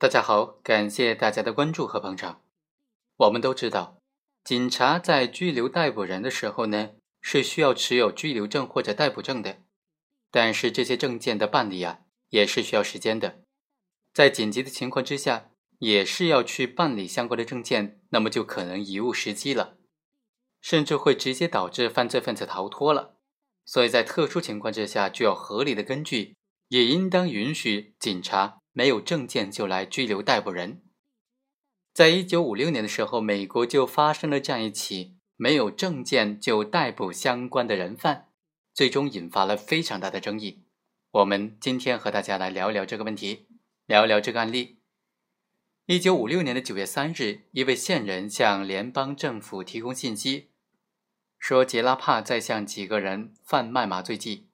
大家好，感谢大家的关注和捧场。我们都知道，警察在拘留逮捕人的时候呢，是需要持有拘留证或者逮捕证的。但是这些证件的办理啊，也是需要时间的。在紧急的情况之下，也是要去办理相关的证件，那么就可能贻误时机了，甚至会直接导致犯罪分子逃脱了。所以在特殊情况之下，具有合理的根据，也应当允许警察。没有证件就来拘留逮捕人，在一九五六年的时候，美国就发生了这样一起没有证件就逮捕相关的人犯，最终引发了非常大的争议。我们今天和大家来聊一聊这个问题，聊一聊这个案例。一九五六年的九月三日，一位线人向联邦政府提供信息，说杰拉帕在向几个人贩卖麻醉剂。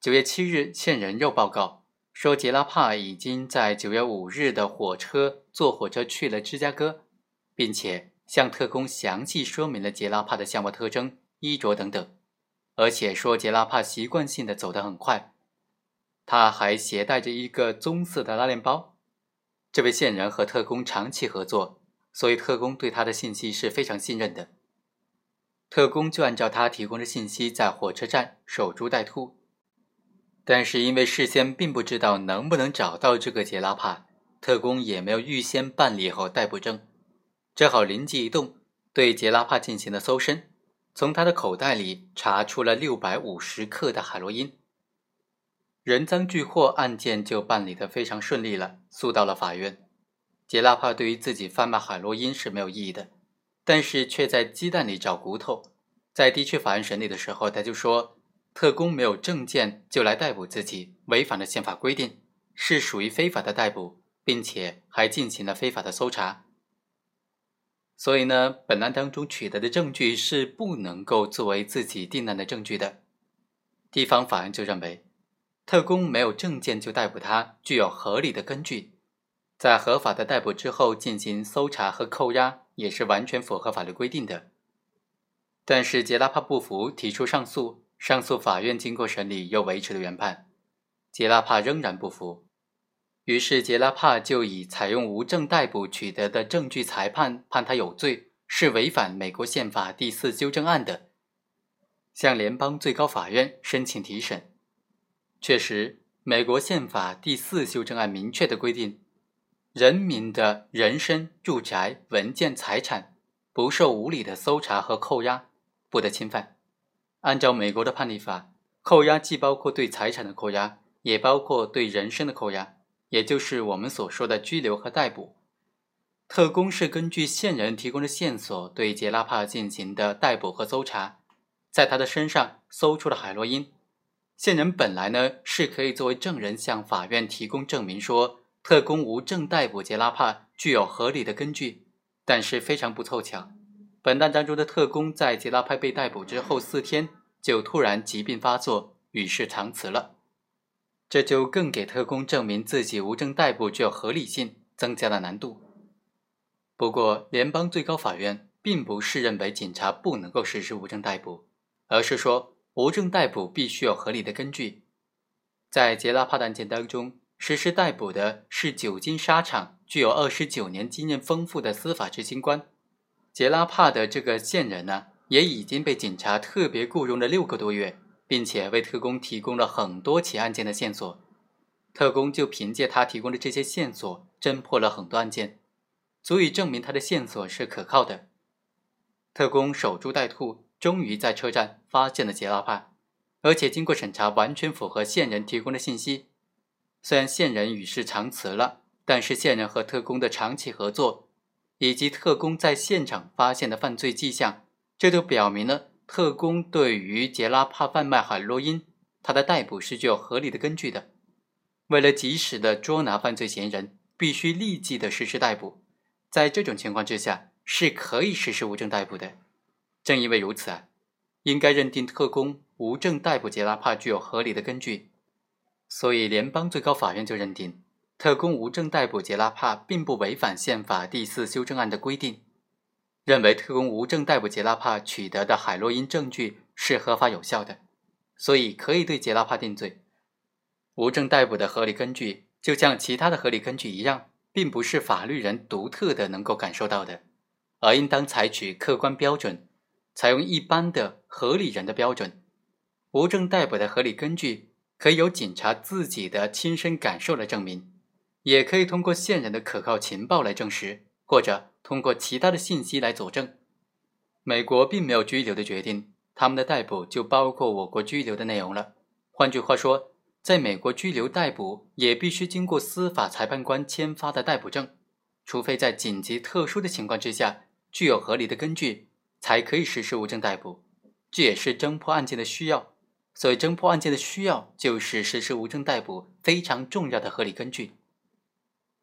九月七日，线人又报告。说杰拉帕已经在九月五日的火车坐火车去了芝加哥，并且向特工详细说明了杰拉帕的相貌特征、衣着等等，而且说杰拉帕习惯性的走得很快，他还携带着一个棕色的拉链包。这位线人和特工长期合作，所以特工对他的信息是非常信任的。特工就按照他提供的信息在火车站守株待兔。但是因为事先并不知道能不能找到这个杰拉帕，特工也没有预先办理好逮捕证，只好灵机一动，对杰拉帕进行了搜身，从他的口袋里查出了六百五十克的海洛因。人赃俱获，案件就办理的非常顺利了，诉到了法院。杰拉帕对于自己贩卖海洛因是没有异议的，但是却在鸡蛋里找骨头，在地区法院审理的时候，他就说。特工没有证件就来逮捕自己，违反了宪法规定，是属于非法的逮捕，并且还进行了非法的搜查。所以呢，本案当中取得的证据是不能够作为自己定案的证据的。地方法院就认为，特工没有证件就逮捕他，具有合理的根据，在合法的逮捕之后进行搜查和扣押，也是完全符合法律规定的。但是杰拉帕不服，提出上诉。上诉法院经过审理，又维持了原判。杰拉帕仍然不服，于是杰拉帕就以采用无证逮捕取得的证据裁判，判他有罪，是违反美国宪法第四修正案的，向联邦最高法院申请提审。确实，美国宪法第四修正案明确的规定，人民的人身、住宅、文件、财产不受无理的搜查和扣押，不得侵犯。按照美国的判例法，扣押既包括对财产的扣押，也包括对人身的扣押，也就是我们所说的拘留和逮捕。特工是根据线人提供的线索对杰拉帕进行的逮捕和搜查，在他的身上搜出了海洛因。线人本来呢是可以作为证人向法院提供证明，说特工无证逮捕杰拉帕具有合理的根据，但是非常不凑巧。本案当中的特工在杰拉派被逮捕之后四天就突然疾病发作，与世长辞了，这就更给特工证明自己无证逮捕具有合理性增加了难度。不过，联邦最高法院并不是认为警察不能够实施无证逮捕，而是说无证逮捕必须有合理的根据。在杰拉帕案件当中，实施逮捕的是久经沙场、具有二十九年经验丰富的司法执行官。杰拉帕的这个线人呢，也已经被警察特别雇佣了六个多月，并且为特工提供了很多起案件的线索。特工就凭借他提供的这些线索，侦破了很多案件，足以证明他的线索是可靠的。特工守株待兔，终于在车站发现了杰拉帕，而且经过审查，完全符合线人提供的信息。虽然线人与世长辞了，但是线人和特工的长期合作。以及特工在现场发现的犯罪迹象，这都表明了特工对于杰拉帕贩卖海洛因，他的逮捕是具有合理的根据的。为了及时的捉拿犯罪嫌疑人，必须立即的实施逮捕。在这种情况之下，是可以实施无证逮捕的。正因为如此啊，应该认定特工无证逮捕杰拉帕具有合理的根据。所以，联邦最高法院就认定。特工无证逮捕杰拉帕，并不违反宪法第四修正案的规定，认为特工无证逮捕杰拉帕取得的海洛因证据是合法有效的，所以可以对杰拉帕定罪。无证逮捕的合理根据，就像其他的合理根据一样，并不是法律人独特的能够感受到的，而应当采取客观标准，采用一般的合理人的标准。无证逮捕的合理根据，可以由警察自己的亲身感受来证明，也可以通过线人的可靠情报来证实，或者通过其他的信息来佐证。美国并没有拘留的决定，他们的逮捕就包括我国拘留的内容了。换句话说。在美国拘留逮捕也必须经过司法裁判官签发的逮捕证，除非在紧急特殊的情况之下具有合理的根据，才可以实施无证逮捕。这也是侦破案件的需要。所以，侦破案件的需要就是实施无证逮捕非常重要的合理根据。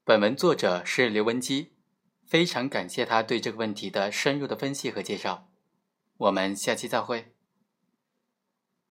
本文作者是刘文基，非常感谢他对这个问题的深入的分析和介绍。我们下期再会。